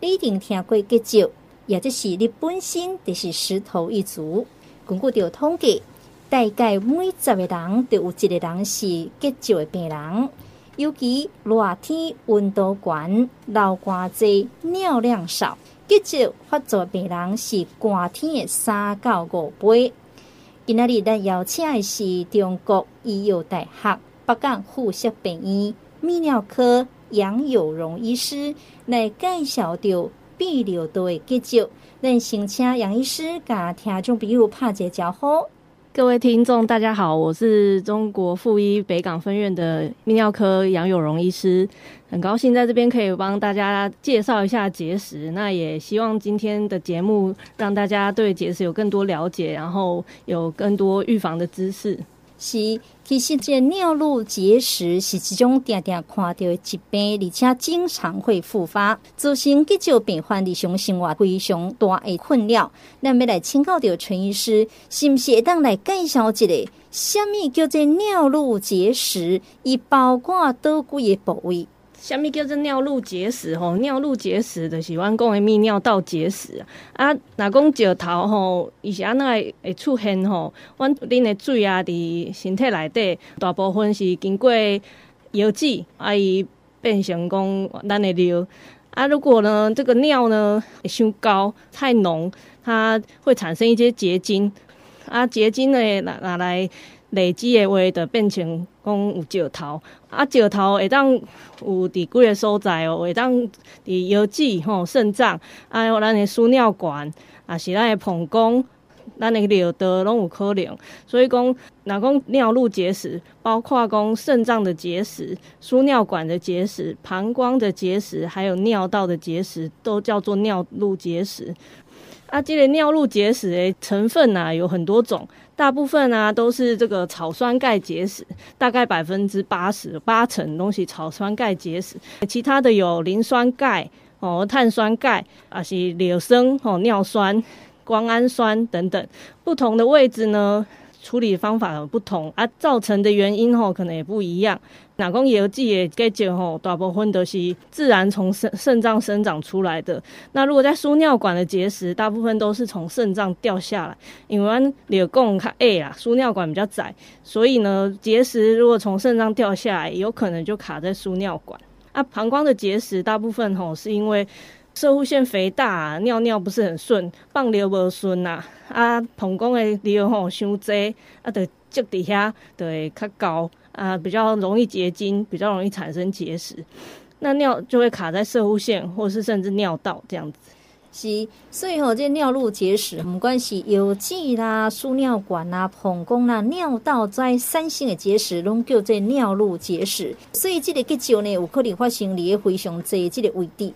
你一定听过结石，也就是你本身就是石头一族。根据着统计，大概每十个人就有一个人是结石的病人。尤其热天温度悬、流汗多、尿量少，结石发作的病人是寒天的三到五倍。今仔日咱邀请的是中国医药大学北港附设病院泌尿科杨有荣医师来介绍着泌尿道的结石。咱先请杨医师甲听众朋友拍一个招呼。各位听众，大家好，我是中国附医北港分院的泌尿科杨有荣医师，很高兴在这边可以帮大家介绍一下结石。那也希望今天的节目让大家对结石有更多了解，然后有更多预防的知识。是，其实这尿路结石是一种常常看到的疾病，而且经常会复发，造成结石病患日常生活非常大的困扰。那要来请教到陈医师，是不是会当来介绍一下，什么叫做尿路结石？伊包括多几个部位？什么叫做尿路结石？吼，尿路结石就是阮讲的泌尿道结石啊。若讲石头吼，伊是安怎会出现吼？阮恁的水啊，伫身体内底大部分是经过药剂啊，伊变成讲咱的尿啊。如果呢，这个尿呢会伤高太浓，它会产生一些结晶啊。结晶呢拿拿来累积的话，就变成。讲有石头，啊，石头会当有伫几个所在哦，会当伫腰子吼、肾脏，啊，有咱的输尿管，啊，是咱的膀胱，咱的尿道拢有可能。所以讲，若讲尿路结石，包括讲肾脏的结石、输尿管的结石、膀胱的结石，还有尿道的结石，都叫做尿路结石。啊，这个尿路结石的成分啊，有很多种。大部分啊都是这个草酸钙结石，大概百分之八十八成东西草酸钙结石，其他的有磷酸钙哦、碳酸钙啊，是尿酸哦、尿酸、胱氨酸等等，不同的位置呢。处理方法不同啊，造成的原因吼可能也不一样。哪公也有自己的结吼，大部分都是自然从肾肾脏生长出来的。那如果在输尿管的结石，大部分都是从肾脏掉下来，因为尿管较矮啦，输尿管比较窄，所以呢，结石如果从肾脏掉下来，有可能就卡在输尿管。啊，膀胱的结石大部分吼是因为。射护腺肥大，啊，尿尿不是很顺，放尿无顺呐，啊，膀胱的尿吼伤济，啊，就积底下就会较高，啊，比较容易结晶，比较容易产生结石，那尿就会卡在射护线，或是甚至尿道这样子。是，所以吼，这尿路结石，不管是腰子啦、输尿管啦、膀胱啦、尿道在三性的结石，拢叫做尿路结石。所以这个结石呢，有可能发生在非常济这个位置。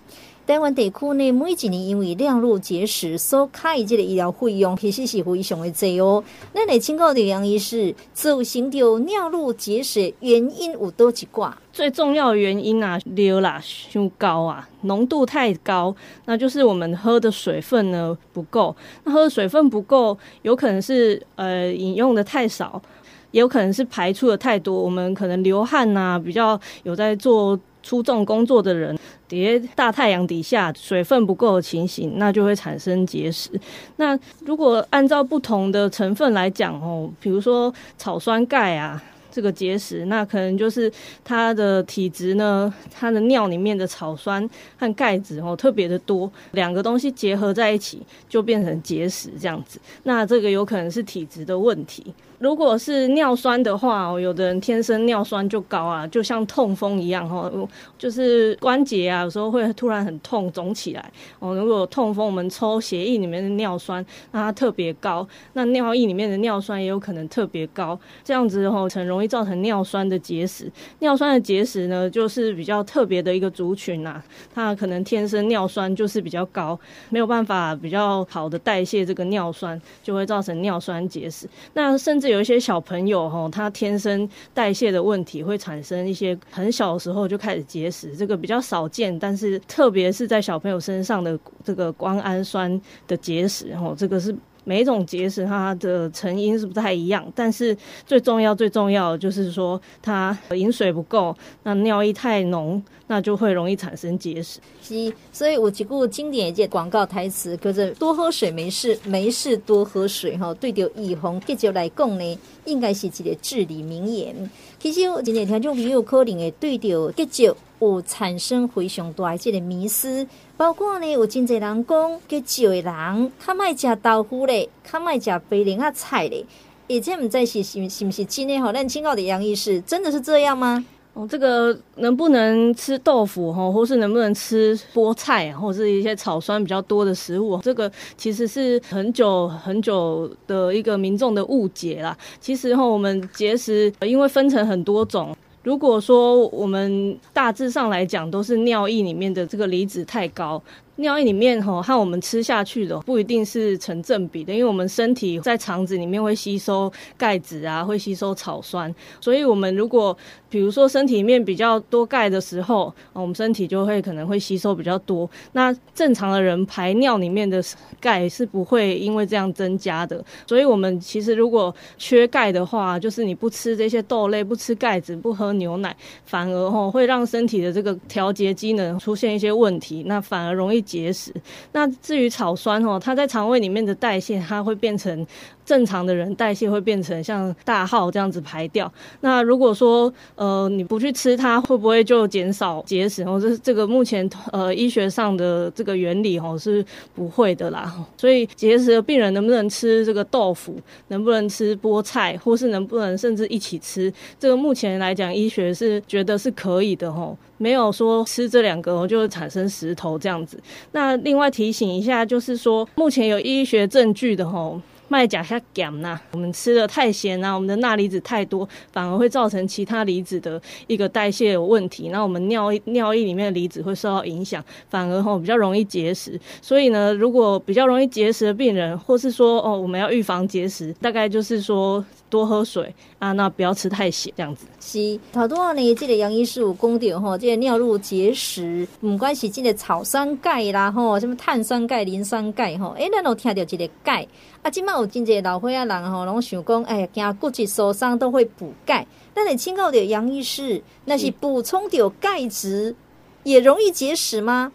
台湾地区呢，每一年因为尿路结石所开的这个医疗费用，其实是非常的济哦。那来请教的杨医师，造成的尿路结石原因有多几挂？最重要的原因啊，尿啦太高啊，浓度太高，那就是我们喝的水分呢不够。那喝的水分不够，有可能是呃饮用的太少，也有可能是排出的太多。我们可能流汗呐、啊，比较有在做粗重工作的人。叠大太阳底下，水分不够的情形，那就会产生结石。那如果按照不同的成分来讲哦，比如说草酸钙啊。这个结石，那可能就是它的体质呢，它的尿里面的草酸和钙质哦特别的多，两个东西结合在一起就变成结石这样子。那这个有可能是体质的问题。如果是尿酸的话哦，有的人天生尿酸就高啊，就像痛风一样哦，就是关节啊有时候会突然很痛肿起来哦。如果痛风，我们抽血液里面的尿酸，那它特别高，那尿液里面的尿酸也有可能特别高，这样子哦很容易。造成尿酸的结石，尿酸的结石呢，就是比较特别的一个族群呐。它可能天生尿酸就是比较高，没有办法比较好的代谢这个尿酸，就会造成尿酸结石。那甚至有一些小朋友哈，他天生代谢的问题，会产生一些很小的时候就开始结石，这个比较少见，但是特别是在小朋友身上的这个胱氨酸的结石，哈，这个是每一种结石它的成因是不太一样，但是最重要最重要的就是说它饮水不够，那尿液太浓，那就会容易产生结石。是，所以有一句经典的广告台词，叫做“多喝水没事，没事多喝水”哈。对着预防结石来讲呢，应该是一个至理名言。其实我今天听众朋友可能会对着结石有产生非常大的这个迷思。包括呢，有真侪人讲，结石的人较卖食豆腐咧，较卖食白莲啊菜咧，以前毋知是是是不是真的吼？咱请教的杨医师，真的是这样吗？哦，这个能不能吃豆腐哈，或是能不能吃菠菜，或是一些草酸比较多的食物，这个其实是很久很久的一个民众的误解啦。其实哈，我们结石因为分成很多种。如果说我们大致上来讲都是尿液里面的这个离子太高。尿液里面吼和我们吃下去的不一定是成正比的，因为我们身体在肠子里面会吸收钙质啊，会吸收草酸，所以我们如果比如说身体里面比较多钙的时候，我们身体就会可能会吸收比较多。那正常的人排尿里面的钙是不会因为这样增加的，所以我们其实如果缺钙的话，就是你不吃这些豆类，不吃钙质，不喝牛奶，反而吼会让身体的这个调节机能出现一些问题，那反而容易。结石。那至于草酸哦，它在肠胃里面的代谢，它会变成正常的人代谢会变成像大号这样子排掉。那如果说呃你不去吃它，会不会就减少结石？哦，这这个目前呃医学上的这个原理哦是不会的啦。所以结石的病人能不能吃这个豆腐，能不能吃菠菜，或是能不能甚至一起吃？这个目前来讲，医学是觉得是可以的哦。没有说吃这两个就会产生石头这样子。那另外提醒一下，就是说目前有医学证据的吼。麦甲下减呐，我们吃的太咸啊，我们的钠离子太多，反而会造成其他离子的一个代谢有问题。那我们尿尿液里面的离子会受到影响，反而吼比较容易结石。所以呢，如果比较容易结石的病人，或是说哦我们要预防结石，大概就是说多喝水啊，那不要吃太咸这样子。是，头拄仔呢，这个杨医师有讲到吼，这个尿路结石，唔管是这个草酸钙啦吼，什么碳酸钙、磷酸钙吼，诶，咱都听到这个钙。啊，今麦有真侪老岁仔人吼，拢想讲，哎呀，惊骨质疏松都会补钙。那你请教的杨医师，那是补充到钙质也容易结石吗？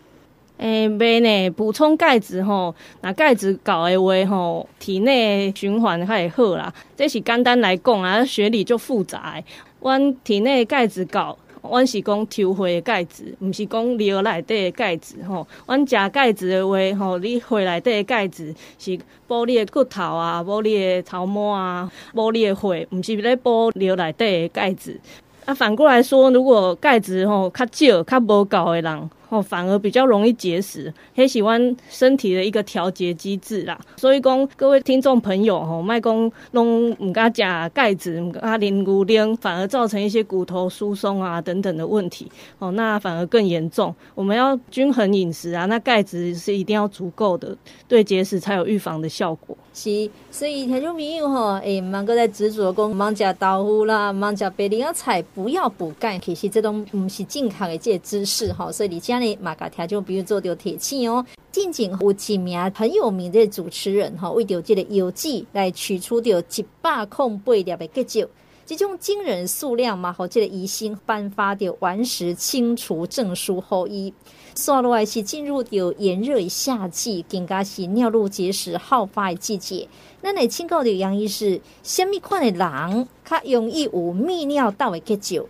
诶、欸，没呢，补充钙质吼，那钙质够的话吼，体内循环较会好啦。这是简单来讲啊，学理就复杂。阮体内钙质高。阮是讲抽血的钙质，毋是讲尿内底的钙质吼。阮食钙质的话吼，你血内底的钙质是补你的骨头啊，补你的头毛啊，补你的血，毋是咧补尿内底的钙质。啊，反过来说，如果钙质吼较少、较无够的人。哦，反而比较容易结石，很喜欢身体的一个调节机制啦。所以讲，各位听众朋友吼，卖讲弄唔加加钙质，唔加磷骨磷，反而造成一些骨头疏松啊等等的问题。哦，那反而更严重。我们要均衡饮食啊，那钙质是一定要足够的，对结石才有预防的效果。是，所以听众朋友吼，诶，唔通搁在执着讲，唔通食豆腐啦，唔通食白莲菜，不要补钙。其实这种唔是健康的这个知识吼，所以你家马家听众朋友做着铁气哦。近景有几名很有名的主持人吼，为着这个药剂来取出掉一百空八粒的结石，这种惊人数量嘛，和这个医生颁发的完食清除证书后医。说落来是进入到炎热的夏季，更加是尿路结石好发的季节。那来请教的杨医师，什么款的人较容易有泌尿道的结石？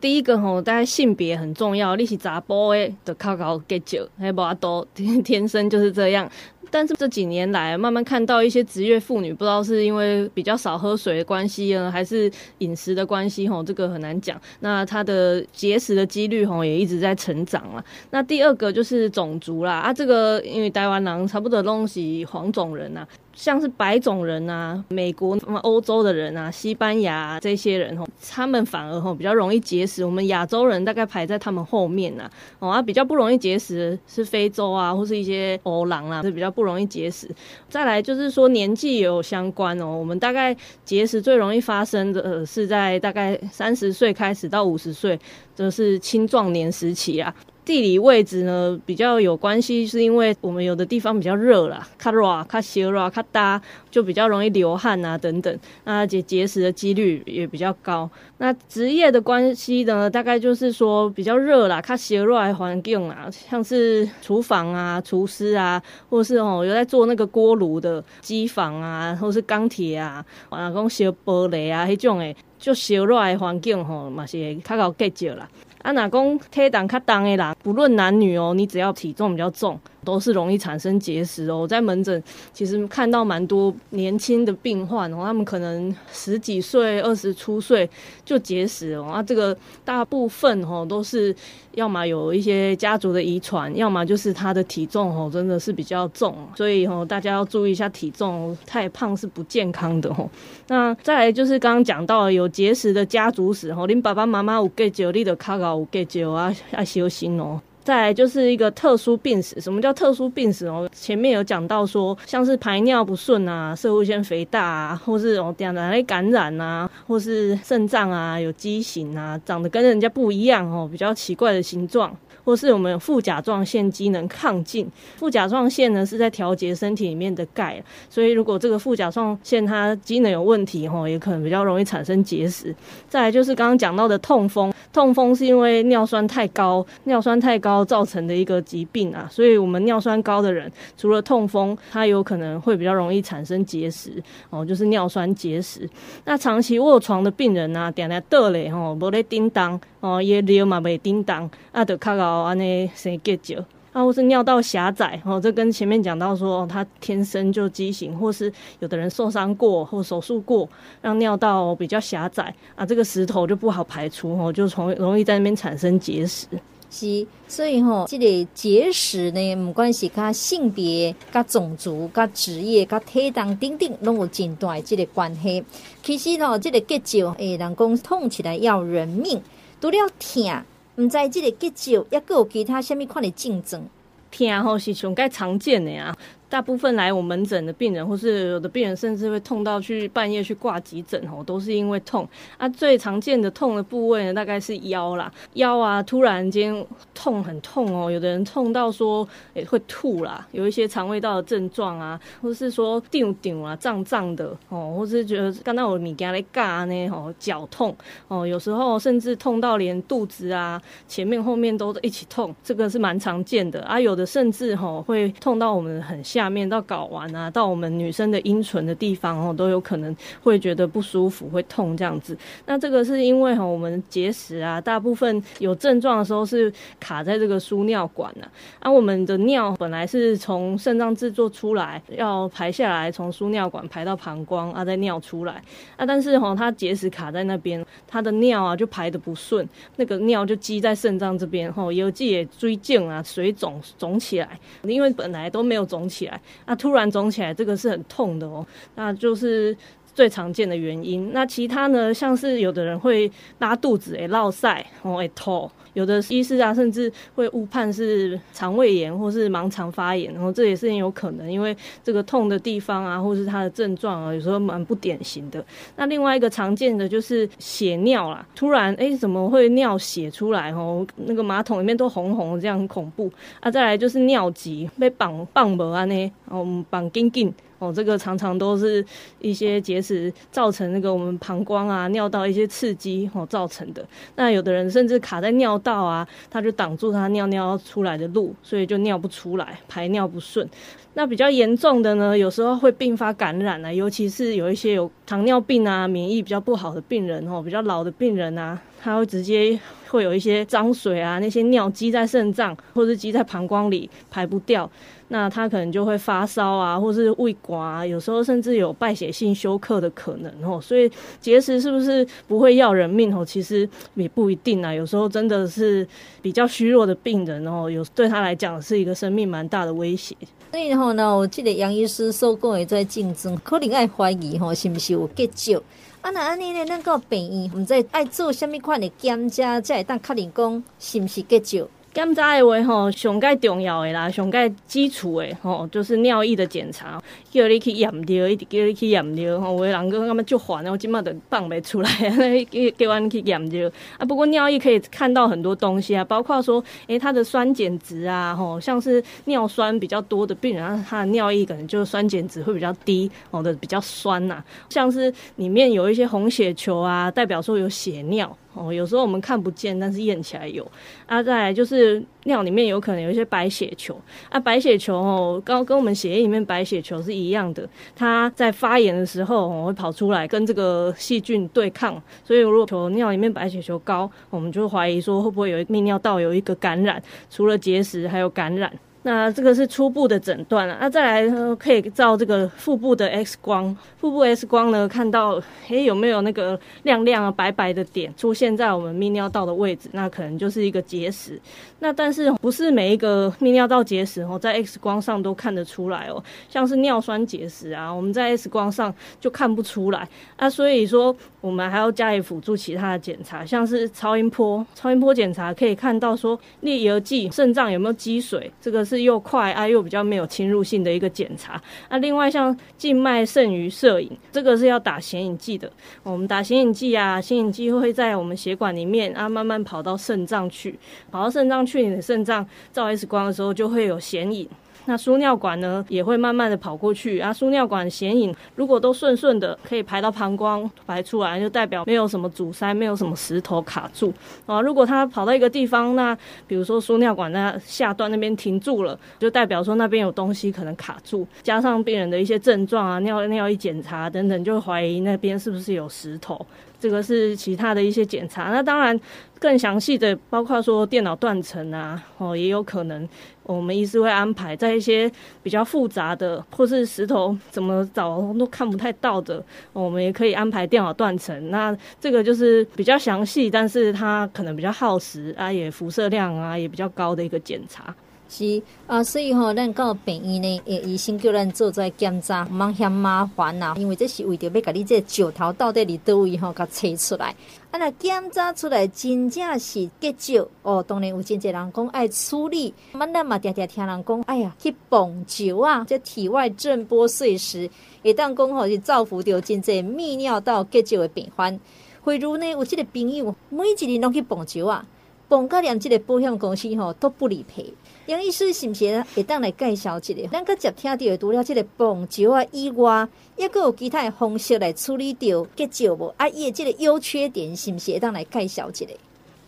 第一个吼，大家性别很重要，你是查甫的，就较高结石，还无多天天生就是这样。但是这几年来，慢慢看到一些职业妇女，不知道是因为比较少喝水的关系呢，还是饮食的关系，吼，这个很难讲。那她的结石的几率，吼，也一直在成长了。那第二个就是种族啦，啊，这个因为台湾人差不多拢是黄种人呐。像是白种人啊，美国、欧洲的人啊，西班牙、啊、这些人吼，他们反而吼比较容易结石。我们亚洲人大概排在他们后面呐，哦啊，比较不容易结石是非洲啊，或是一些欧郎啊，是比较不容易结石。再来就是说年纪也有相关哦，我们大概结石最容易发生的是在大概三十岁开始到五十岁，就是青壮年时期啊。地理位置呢比较有关系，是因为我们有的地方比较热啦，卡热、较烧热、较大，就比较容易流汗啊等等，那结结石的几率也比较高。那职业的关系呢，大概就是说比较热啦，较烧热的环境啊，像是厨房啊、厨师啊，或是哦有在做那个锅炉的机房啊，或是钢铁啊，啊讲烧玻璃啊，迄种诶，就烧热的环境吼嘛是较高结石啦。啊，哪公体重较重的人，不论男女哦，你只要体重比较重，都是容易产生结石哦。我在门诊其实看到蛮多年轻的病患哦，他们可能十几岁、二十出岁就结石哦。啊，这个大部分哦都是要么有一些家族的遗传，要么就是他的体重哦真的是比较重，所以哦大家要注意一下体重，太胖是不健康的哦。那再来就是刚刚讲到有结石的家族史哦，您爸爸妈妈有结石，你就卡有戒酒啊，要小心哦。再来就是一个特殊病史，什么叫特殊病史哦？前面有讲到说，像是排尿不顺啊，摄护腺肥大啊，或是哦点样的感染啊，或是肾脏啊有畸形啊，长得跟人家不一样哦，比较奇怪的形状。或是我们有副甲状腺机能亢进，副甲状腺呢是在调节身体里面的钙，所以如果这个副甲状腺它机能有问题吼，也可能比较容易产生结石。再来就是刚刚讲到的痛风，痛风是因为尿酸太高，尿酸太高造成的一个疾病啊，所以我们尿酸高的人，除了痛风，它有可能会比较容易产生结石哦，就是尿酸结石。那长期卧床的病人啊，点来倒嘞吼，无咧叮当哦，也尿嘛未叮当，啊，得靠到。安尼生结石，啊，或是尿道狭窄，哦，这跟前面讲到说，他天生就畸形，或是有的人受伤过或手术过，让尿道比较狭窄，啊，这个石头就不好排出，哦，就从容易在那边产生结石。是，所以吼，这个结石呢，不管是跟性别、跟种族、跟职业、跟体重等等，拢有真大的这个关系。其实吼，这个结石，诶，人讲痛起来要人命，除了疼。毋知即个结石，抑佫有其他虾米款的症状？疼吼是上较常见的啊。大部分来我门诊的病人，或是有的病人，甚至会痛到去半夜去挂急诊哦，都是因为痛啊。最常见的痛的部位呢，大概是腰啦，腰啊，突然间痛很痛哦。有的人痛到说也会吐啦，有一些肠胃道的症状啊，或是说顶顶啊，胀胀的哦，或是觉得刚刚我物件咧嘎呢哦，脚痛哦，有时候甚至痛到连肚子啊前面后面都一起痛，这个是蛮常见的啊。有的甚至吼会痛到我们很像。下面到睾丸啊，到我们女生的阴唇的地方哦，都有可能会觉得不舒服，会痛这样子。那这个是因为哈，我们结石啊，大部分有症状的时候是卡在这个输尿管啊。啊，我们的尿本来是从肾脏制作出来，要排下来，从输尿管排到膀胱啊，再尿出来啊。但是哈，它结石卡在那边，它的尿啊就排的不顺，那个尿就积在肾脏这边，哈，有记也追进啊，水肿肿起来，因为本来都没有肿起来。那突然肿起来，这个是很痛的哦，那就是最常见的原因。那其他呢，像是有的人会拉肚子，会落赛，会吐。有的医师啊，甚至会误判是肠胃炎或是盲肠发炎，然后这也是很有可能，因为这个痛的地方啊，或是它的症状啊，有时候蛮不典型的。那另外一个常见的就是血尿啦，突然哎、怎么会尿血出来哦？那个马桶里面都红红的，这样很恐怖啊。再来就是尿急，被绑绑不安呢，哦绑紧紧。哦，这个常常都是一些结石造成那个我们膀胱啊、尿道一些刺激哦造成的。那有的人甚至卡在尿道啊，他就挡住他尿尿出来的路，所以就尿不出来，排尿不顺。那比较严重的呢，有时候会并发感染啊，尤其是有一些有糖尿病啊、免疫比较不好的病人哦，比较老的病人啊，他会直接会有一些脏水啊，那些尿积在肾脏或者积在膀胱里排不掉。那他可能就会发烧啊，或是胃刮啊，有时候甚至有败血性休克的可能哦。所以结石是不是不会要人命哦？其实也不一定啊。有时候真的是比较虚弱的病人哦，有对他来讲是一个生命蛮大的威胁。所以后呢，我记得杨医师说过也在竞争，可能爱怀疑吼是不是有结石啊？那安尼呢，那个病院我们在爱做虾物款的检查，才会当确认讲是毋是结石？检查的话吼，上盖重要的啦，上盖基础的吼，就是尿液的检查，叫你去验尿，一直叫你去验尿吼。有的人讲，他们就烦，我今麦都放不出来，叫叫我去验尿啊。不过尿液可以看到很多东西啊，包括说，诶、它的酸碱值啊，吼，像是尿酸比较多的病人，他的尿液可能就酸碱值会比较低，哦的比较酸呐、像是里面有一些红血球啊，代表说有血尿。哦，有时候我们看不见，但是验起来有。啊，再来就是尿里面有可能有一些白血球。啊，白血球哦，跟跟我们血液里面白血球是一样的，它在发炎的时候哦会跑出来跟这个细菌对抗。所以如果尿里面白血球高，我们就怀疑说会不会有泌尿道有一个感染，除了结石还有感染。那这个是初步的诊断了，那再来呢，可以照这个腹部的 X 光，腹部 X 光呢，看到诶有没有那个亮亮啊白白的点出现在我们泌尿道的位置，那可能就是一个结石。那但是不是每一个泌尿道结石哦，在 X 光上都看得出来哦，像是尿酸结石啊，我们在 X 光上就看不出来啊，所以说我们还要加以辅助其他的检查，像是超音波，超音波检查可以看到说颞仪剂肾脏有没有积水，这个。是又快啊，又比较没有侵入性的一个检查。那另外像静脉肾盂摄影，这个是要打显影剂的。我们打显影剂啊，显影剂会在我们血管里面啊，慢慢跑到肾脏去，跑到肾脏去，你的肾脏照 X 光的时候就会有显影。那输尿管呢，也会慢慢的跑过去啊。输尿管显影如果都顺顺的，可以排到膀胱排出来，就代表没有什么阻塞，没有什么石头卡住啊。如果它跑到一个地方，那比如说输尿管那下段那边停住了，就代表说那边有东西可能卡住。加上病人的一些症状啊，尿尿液检查等等，就怀疑那边是不是有石头。这个是其他的一些检查。那当然更详细的，包括说电脑断层啊，哦，也有可能。我们医师会安排在一些比较复杂的，或是石头怎么找都看不太到的，我们也可以安排电脑断层。那这个就是比较详细，但是它可能比较耗时啊，也辐射量啊也比较高的一个检查。是啊，所以吼，咱到病院呢，诶，医生叫咱做在检查，唔茫嫌麻烦呐，因为这是为着要甲你这石头到底伫倒位吼，甲找出来。啊，那检查出来真正是结石哦，当然有真侪人讲爱处理，咱咱嘛常常听人讲，哎呀，去碰石啊，这体外震波碎石，会当讲吼是造福着真侪泌尿道结石的病患。譬如呢，有这个朋友，每一年拢去碰石啊，绑到连这个保险公司吼都不理赔。杨医师是不是会当来介绍一个？咱个接听着除了这个绑石啊以外，抑搁有其他的方式来处理掉结石无？啊，伊的这个优缺点是毋是会当来介绍一个？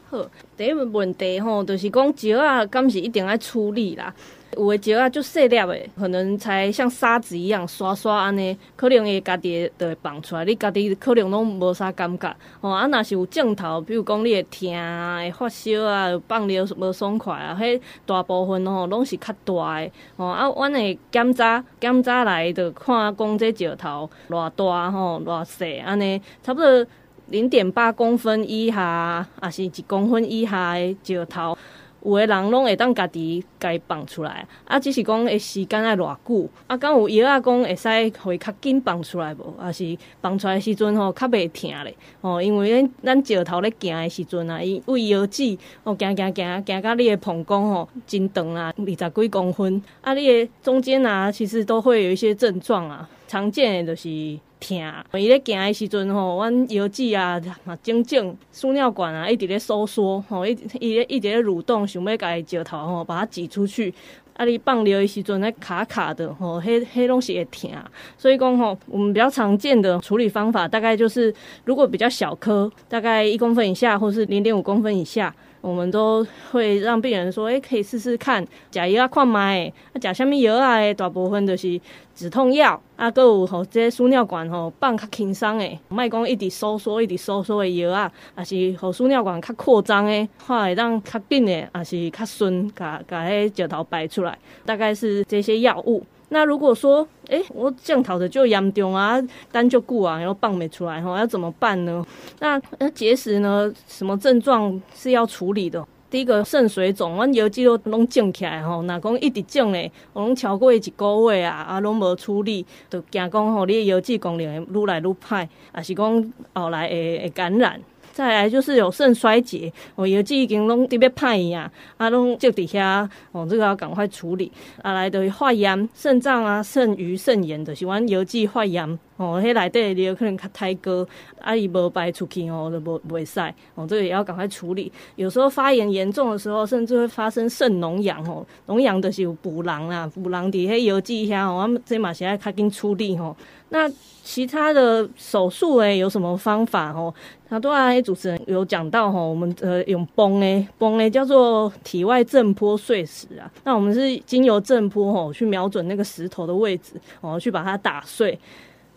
好，第一个问题吼，就是讲石啊，敢是一定要处理啦。有的石啊，就细粒的，可能才像沙子一样刷刷安尼，可能会家己就会放出来，你家己可能拢无啥感觉。哦，啊，若是有镜头，比如讲你会疼啊，会发烧啊，放尿无爽快啊，迄大部分吼拢是较大的。哦，啊，阮会检查检查来就看讲这石头偌大吼，偌细安尼，差不多零点八公分以下，啊是一公分以下的石头。有的人拢会当家己家放出来，啊，只是讲诶时间爱偌久，啊，敢有药啊讲会使会较紧放出来无？啊是放出来时阵吼较袂疼咧，哦，因为咱咱石头咧行诶时阵啊，伊胃药剂哦行行行行到你诶膀胱吼真长啊，二十几公分，啊，你诶中间啊其实都会有一些症状啊，常见诶就是。疼，伊咧行诶时阵吼，阮腰子啊嘛整整，输尿管啊一直咧收缩，吼，一伊咧一直咧蠕动，想要甲伊石头吼把它挤出去。啊，你放尿的时阵咧卡卡的，吼，迄迄东西会疼。所以讲吼，我们比较常见的处理方法，大概就是如果比较小颗，大概一公分以下，或是零点五公分以下。我们都会让病人说：“诶、欸，可以试试看，食药啊，看卖。啊，食什么药啊？大部分都是止痛药。啊，还有吼，这输尿管吼放较轻松诶，卖讲一直收缩、一直收缩的药啊，还是吼输尿管较扩张的，话会让较紧诶，还是较顺，把把迄石头排出来。大概是这些药物。”那如果说，诶、欸，我降头的就严重啊，单就固啊，然后放没出来哈，要怎么办呢？那那结石呢？什么症状是要处理的？第一个肾水肿，阮腰肌都拢肿起来吼，那讲一直肿嘞，我拢超过一个月啊，啊拢无处理，就惊讲吼，你的腰肌功能会愈来愈歹，还是讲后来会会感染。再来就是有肾衰竭，哦，药剂已经拢特别歹呀，啊，啊拢就底下哦，这个要赶快处理。啊，来的发炎，肾脏啊，肾盂肾炎的，喜欢药剂发炎。哦，迄内底的可能较太高，啊，伊无排出去哦，就无袂使哦，这个也要赶快处理。有时候发炎严重的时候，甚至会发生肾脓疡哦，脓疡就是有补囊啊，补囊伫迄药剂下哦，我们这嘛是爱较紧处理吼。那其他的手术诶，有什么方法哦？那多啊，主持人有讲到吼，我们呃用泵诶，泵诶叫做体外震波碎石啊。那我们是经由震波吼去瞄准那个石头的位置哦，去把它打碎。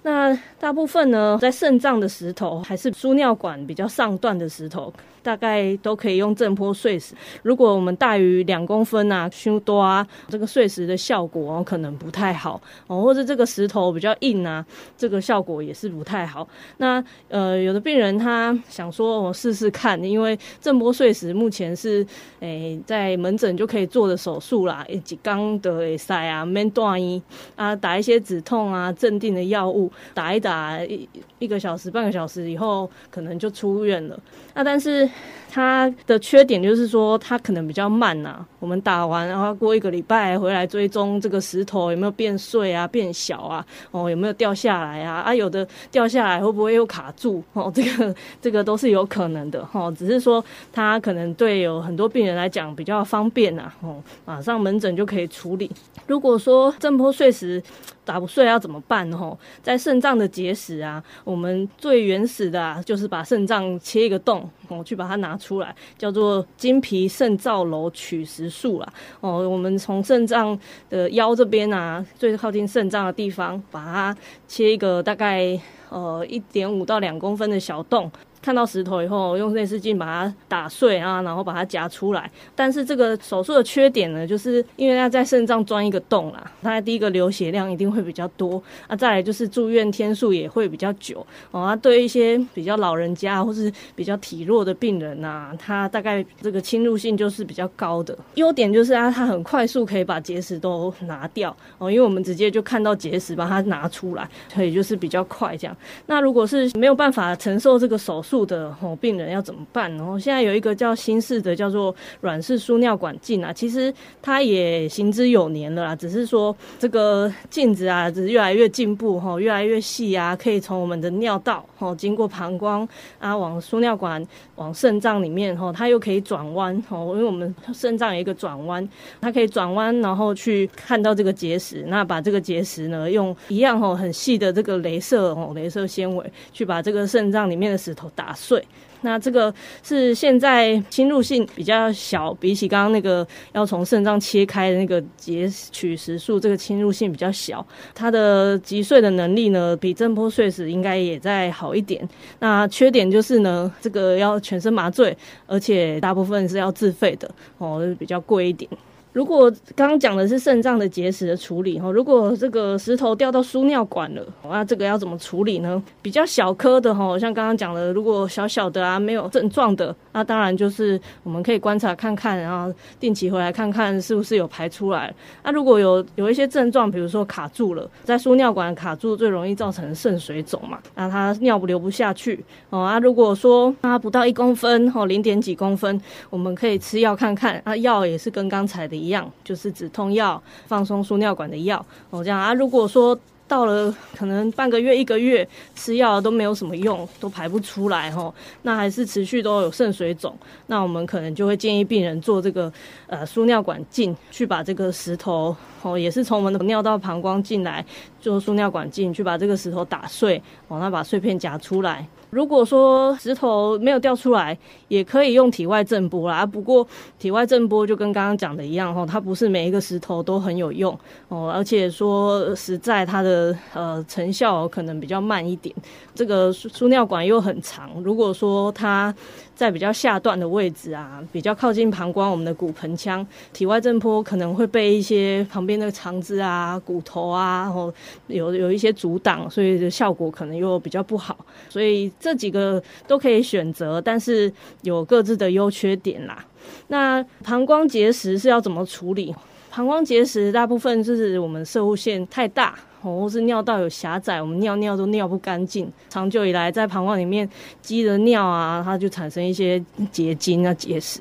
那大部分呢，在肾脏的石头还是输尿管比较上段的石头，大概都可以用震波碎石。如果我们大于两公分啊，太大啊，这个碎石的效果可能不太好哦，或者这个石头比较硬啊，这个效果也是不太好。那呃，有的病人他想说，我试试看，因为震波碎石目前是诶、在门诊就可以做的手术啦，一缸的塞啊，免断医啊，打一些止痛啊、镇定的药物。打一打一一个小时、半个小时以后，可能就出院了。那但是它的缺点就是说，它可能比较慢呐、我们打完，然后过一个礼拜回来追踪这个石头有没有变碎啊、变小啊，哦，有没有掉下来啊？啊，有的掉下来会不会又卡住？哦，这 个这个都是有可能的。哦，只是说它可能对有很多病人来讲比较方便呐、啊。哦，马上门诊就可以处理。如果说震波碎石打不碎要怎么办？吼，在肾脏的结石啊，我们最原始的啊，就是把肾脏切一个洞，我，去把它拿出来，叫做金皮肾造楼取石术啦。哦，我们从肾脏的腰这边啊，最靠近肾脏的地方，把它切一个大概呃一点五到两公分的小洞。看到石头以后，用内视镜把它打碎啊，然后把它夹出来。但是这个手术的缺点呢，就是因为要在肾脏钻一个洞啦，它第一个流血量一定会比较多啊，再来就是住院天数也会比较久哦。啊，对一些比较老人家或是比较体弱的病人呐、啊，他大概这个侵入性就是比较高的。优点就是啊，它很快速可以把结石都拿掉哦，因为我们直接就看到结石，把它拿出来，所以就是比较快这样。那如果是没有办法承受这个手术，住的吼病人要怎么办？然后现在有一个叫新式的叫做软式输尿管镜啊，其实它也行之有年了啦，只是说这个镜子啊，只是越来越进步吼，越来越细啊，可以从我们的尿道哈经过膀胱啊往输尿管往肾脏里面吼，它又可以转弯哦，因为我们肾脏有一个转弯，它可以转弯然后去看到这个结石，那把这个结石呢用一样吼很细的这个镭射哦镭射纤维去把这个肾脏里面的石头打。打碎，那这个是现在侵入性比较小，比起刚刚那个要从肾脏切开的那个截取石术，这个侵入性比较小，它的击碎的能力呢，比震波碎石应该也再好一点。那缺点就是呢，这个要全身麻醉，而且大部分是要自费的哦，比较贵一点。如果刚刚讲的是肾脏的结石的处理哈，如果这个石头掉到输尿管了，那这个要怎么处理呢？比较小颗的哈，像刚刚讲的，如果小小的啊，没有症状的，那当然就是我们可以观察看看，然后定期回来看看是不是有排出来。那如果有有一些症状，比如说卡住了，在输尿管卡住，最容易造成肾水肿嘛，那它尿不流不下去哦。啊，如果说它不到一公分哦，零点几公分，我们可以吃药看看。啊，药也是跟刚才的一样，就是止痛药、放松输尿管的药哦，这样啊。如果说到了可能半个月、一个月吃药都没有什么用，都排不出来哦，那还是持续都有肾水肿，那我们可能就会建议病人做这个呃输尿管镜，去把这个石头哦，也是从我们的尿道、膀胱进来做输尿管镜，去把这个石头打碎，哦，那把碎片夹出来。如果说石头没有掉出来，也可以用体外震波啦。不过体外震波就跟刚刚讲的一样哈，它不是每一个石头都很有用哦，而且说实在它的呃成效可能比较慢一点。这个输尿管又很长，如果说它在比较下段的位置啊，比较靠近膀胱，我们的骨盆腔，体外震波可能会被一些旁边的肠子啊、骨头啊，然后有有一些阻挡，所以效果可能又比较不好。所以这几个都可以选择，但是有各自的优缺点啦。那膀胱结石是要怎么处理？膀胱结石大部分就是我们摄护腺太大。或是尿道有狭窄，我们尿尿都尿不干净。长久以来，在膀胱里面积的尿啊，它就产生一些结晶啊、结石。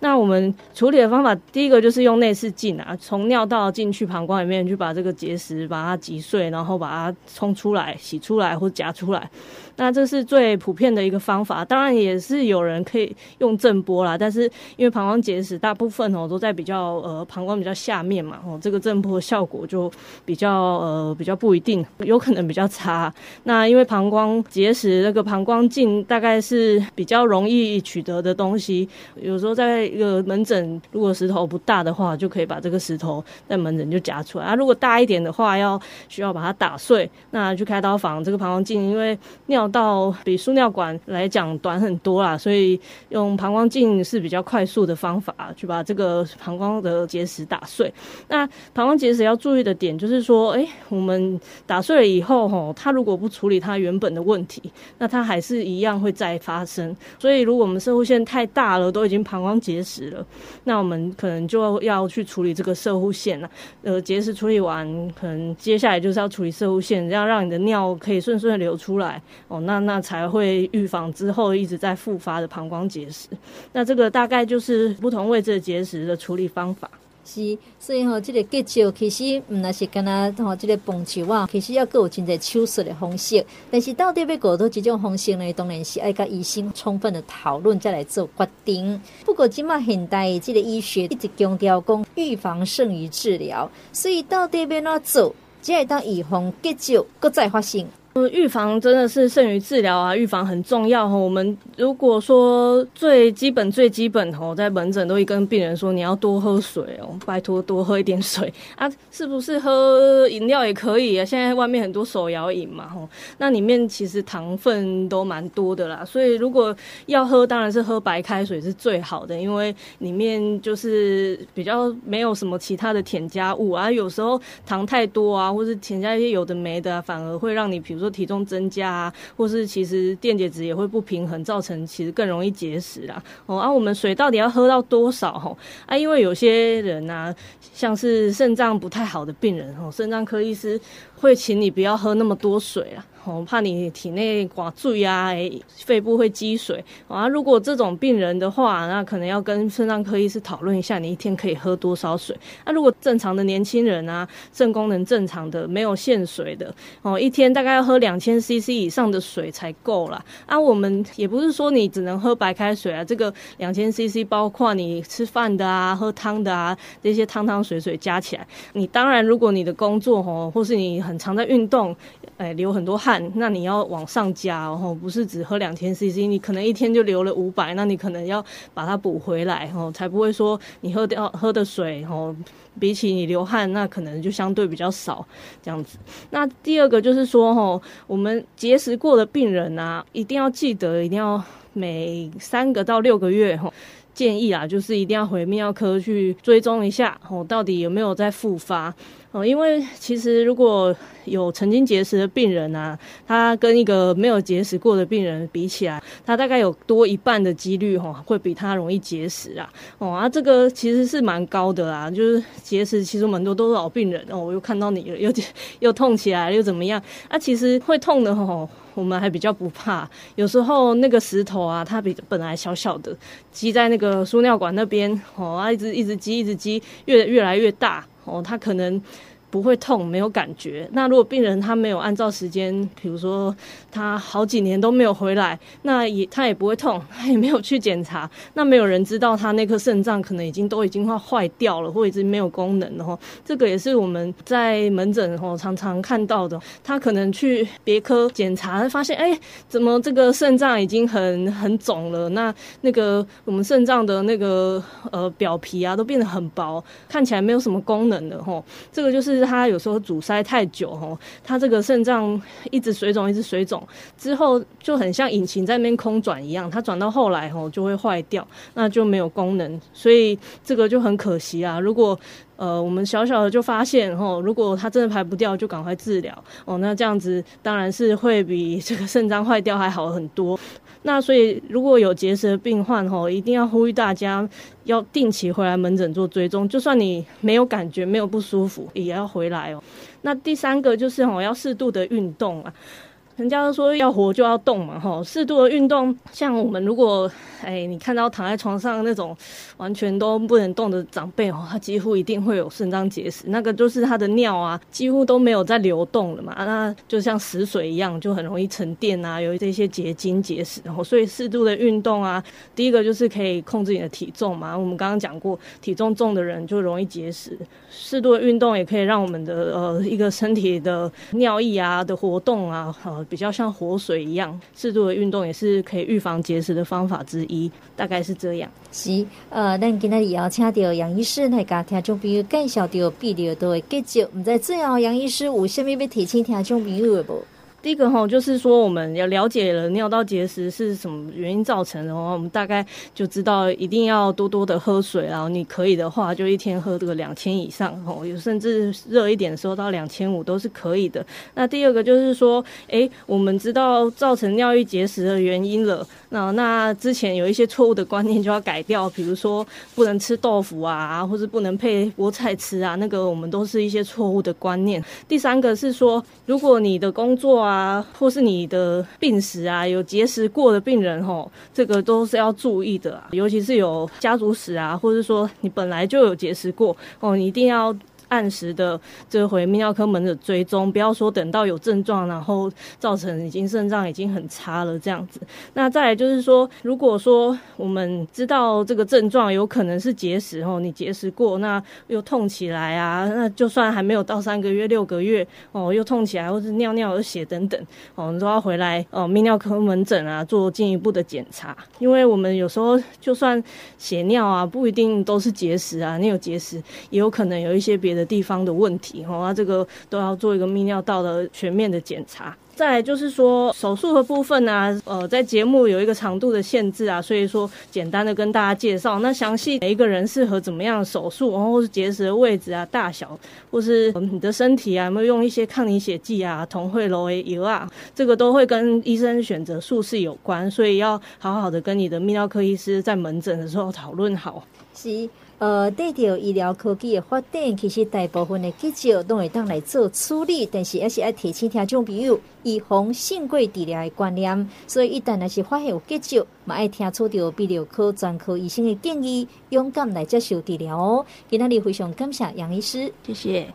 那我们处理的方法，第一个就是用内视镜啊，从尿道进去膀胱里面去把这个结石把它击碎，然后把它冲出来、洗出来或夹出来。那这是最普遍的一个方法，当然也是有人可以用震波啦，但是因为膀胱结石大部分哦都在比较呃膀胱比较下面嘛，哦这个震波效果就比较呃比较不一定，有可能比较差。那因为膀胱结石那个膀胱镜大概是比较容易取得的东西，有时候在一个门诊如果石头不大的话，就可以把这个石头在门诊就夹出来啊。如果大一点的话，要需要把它打碎，那去开刀房这个膀胱镜因为尿道比输尿管来讲短很多啦，所以用膀胱镜是比较快速的方法，去把这个膀胱的结石打碎。那膀胱结石要注意的点就是说，哎，我们打碎了以后，吼，它如果不处理它原本的问题，那它还是一样会再发生。所以，如果我们射护腺太大了，都已经膀胱结石了，那我们可能就要去处理这个射护腺了。呃，结石处理完，可能接下来就是要处理射护腺，这样让你的尿可以顺顺流出来。哦，那那才会预防之后一直在复发的膀胱结石。那这个大概就是不同位置的结石的处理方法。是，所以吼、哦，这个结石其实唔那是干那吼，这个棒球啊，其实要各有真侪手术的方式。但是到底要搞到几种方式呢？当然是爱跟医生充分的讨论再来做决定。不过今嘛现代的这个医学一直强调讲预防胜于治疗，所以到底要哪做，才会当预防结石搁再发生。呃，预防真的是胜于治疗啊！预防很重要哈。我们如果说最基本、最基本吼，在门诊都会跟病人说，你要多喝水哦，拜托多喝一点水啊。是不是喝饮料也可以啊？现在外面很多手摇饮嘛吼，那里面其实糖分都蛮多的啦。所以如果要喝，当然是喝白开水是最好的，因为里面就是比较没有什么其他的添加物啊。有时候糖太多啊，或是添加一些有的没的啊，反而会让你比如。说体重增加啊，或是其实电解质也会不平衡，造成其实更容易结石啦。哦，啊，我们水到底要喝到多少？吼啊，因为有些人啊，像是肾脏不太好的病人，吼，肾脏科医师会请你不要喝那么多水啊。我怕你体内挂水啊，肺部会积水啊。如果这种病人的话，那可能要跟肾脏科医师讨论一下，你一天可以喝多少水。那如果正常的年轻人啊，肾功能正常的，没有限水的哦，一天大概要喝两千 CC 以上的水才够啦。啊，我们也不是说你只能喝白开水啊，这个两千 CC 包括你吃饭的啊、喝汤的啊，这些汤汤水水加起来。你当然，如果你的工作哦，或是你很常在运动，哎，流很多汗。那你要往上加，然后不是只喝两千 CC，你可能一天就流了五百，那你可能要把它补回来，哦，才不会说你喝掉喝的水，哦，比起你流汗，那可能就相对比较少这样子。那第二个就是说，哦，我们结石过的病人啊，一定要记得，一定要每三个到六个月，哦，建议啊，就是一定要回泌尿科去追踪一下，哦，到底有没有在复发。哦，因为其实如果有曾经结石的病人啊，他跟一个没有结石过的病人比起来，他大概有多一半的几率哈，会比他容易结石啊。哦啊，这个其实是蛮高的啦。就是结石，其实蛮多都是老病人哦。我又看到你了，又又痛起来，又怎么样？啊，其实会痛的吼，我们还比较不怕。有时候那个石头啊，它比本来小小的，积在那个输尿管那边，哦啊，一直一直积，一直积，越越来越大。哦，他可能不会痛，没有感觉。那如果病人他没有按照时间，比如说他好几年都没有回来，那也他也不会痛，他也没有去检查，那没有人知道他那颗肾脏可能已经都已经快坏掉了，或者已经没有功能了。哈，这个也是我们在门诊哦常常看到的。他可能去别科检查，发现哎，怎么这个肾脏已经很很肿了？那那个我们肾脏的那个呃表皮啊都变得很薄，看起来没有什么功能的。哈，这个就是。他有时候阻塞太久，吼，他这个肾脏一直水肿，一直水肿，之后就很像引擎在那边空转一样，它转到后来，吼，就会坏掉，那就没有功能，所以这个就很可惜啊。如果呃，我们小小的就发现哦，如果它真的排不掉，就赶快治疗哦。那这样子当然是会比这个肾脏坏掉还好很多。那所以如果有结石的病患吼，一定要呼吁大家要定期回来门诊做追踪，就算你没有感觉、没有不舒服，也要回来哦。那第三个就是吼，要适度的运动啊。人家都说要活就要动嘛，吼，适度的运动，像我们如果，哎，你看到躺在床上那种完全都不能动的长辈，哦，他几乎一定会有肾脏结石，那个就是他的尿啊，几乎都没有在流动了嘛，那就像死水一样，就很容易沉淀啊，有这些结晶结石，然后所以适度的运动啊，第一个就是可以控制你的体重嘛，我们刚刚讲过，体重重的人就容易结石，适度的运动也可以让我们的呃一个身体的尿液啊的活动啊，呃。比较像活水一样，适度的运动也是可以预防结石的方法之一，大概是这样。是，呃，咱今天也要请到杨医师来给听众朋友介绍到泌尿道的结石。唔知最后杨医师有虾米要提醒听众朋友的不？第一个哈，就是说我们要了解了尿道结石是什么原因造成的话，我们大概就知道一定要多多的喝水，然后你可以的话，就一天喝这个两千以上哦，有甚至热一点的时候到两千五都是可以的。那第二个就是说，诶，我们知道造成尿液结石的原因了，那那之前有一些错误的观念就要改掉，比如说不能吃豆腐啊，或是不能配菠菜吃啊，那个我们都是一些错误的观念。第三个是说，如果你的工作啊，或是你的病史啊，有结石过的病人吼，这个都是要注意的啊，尤其是有家族史啊，或者说你本来就有结石过哦，你一定要。按时的这回泌尿科门诊追踪，不要说等到有症状，然后造成已经肾脏已经很差了这样子。那再来就是说，如果说我们知道这个症状有可能是结石哦，你结石过，那又痛起来啊，那就算还没有到三个月、六个月哦，又痛起来，或是尿尿有血等等哦，你都要回来哦，泌尿科门诊啊做进一步的检查，因为我们有时候就算血尿啊，不一定都是结石啊，你有结石也有可能有一些别的。的地方的问题，哈，那这个都要做一个泌尿道的全面的检查。再来就是说手术的部分呢、呃，在节目有一个长度的限制啊，所以说简单的跟大家介绍。那详细每一个人适合怎么样手术，然后是结石的位置啊、大小，或是你的身体啊有没有用一些抗凝血剂啊、同会楼油啊，这个都会跟医生选择术式有关，所以要好好的跟你的泌尿科医师在门诊的时候讨论好。行。呃，对着医疗科技的发展，其实大部分的结石都会当来做处理，但是还是要提醒听众朋友预防胜过治疗的观念。所以一旦若是发现有结石，嘛要听出到泌尿科专科医生的建议，勇敢来接受治疗哦。今天非常感谢杨医师，谢谢。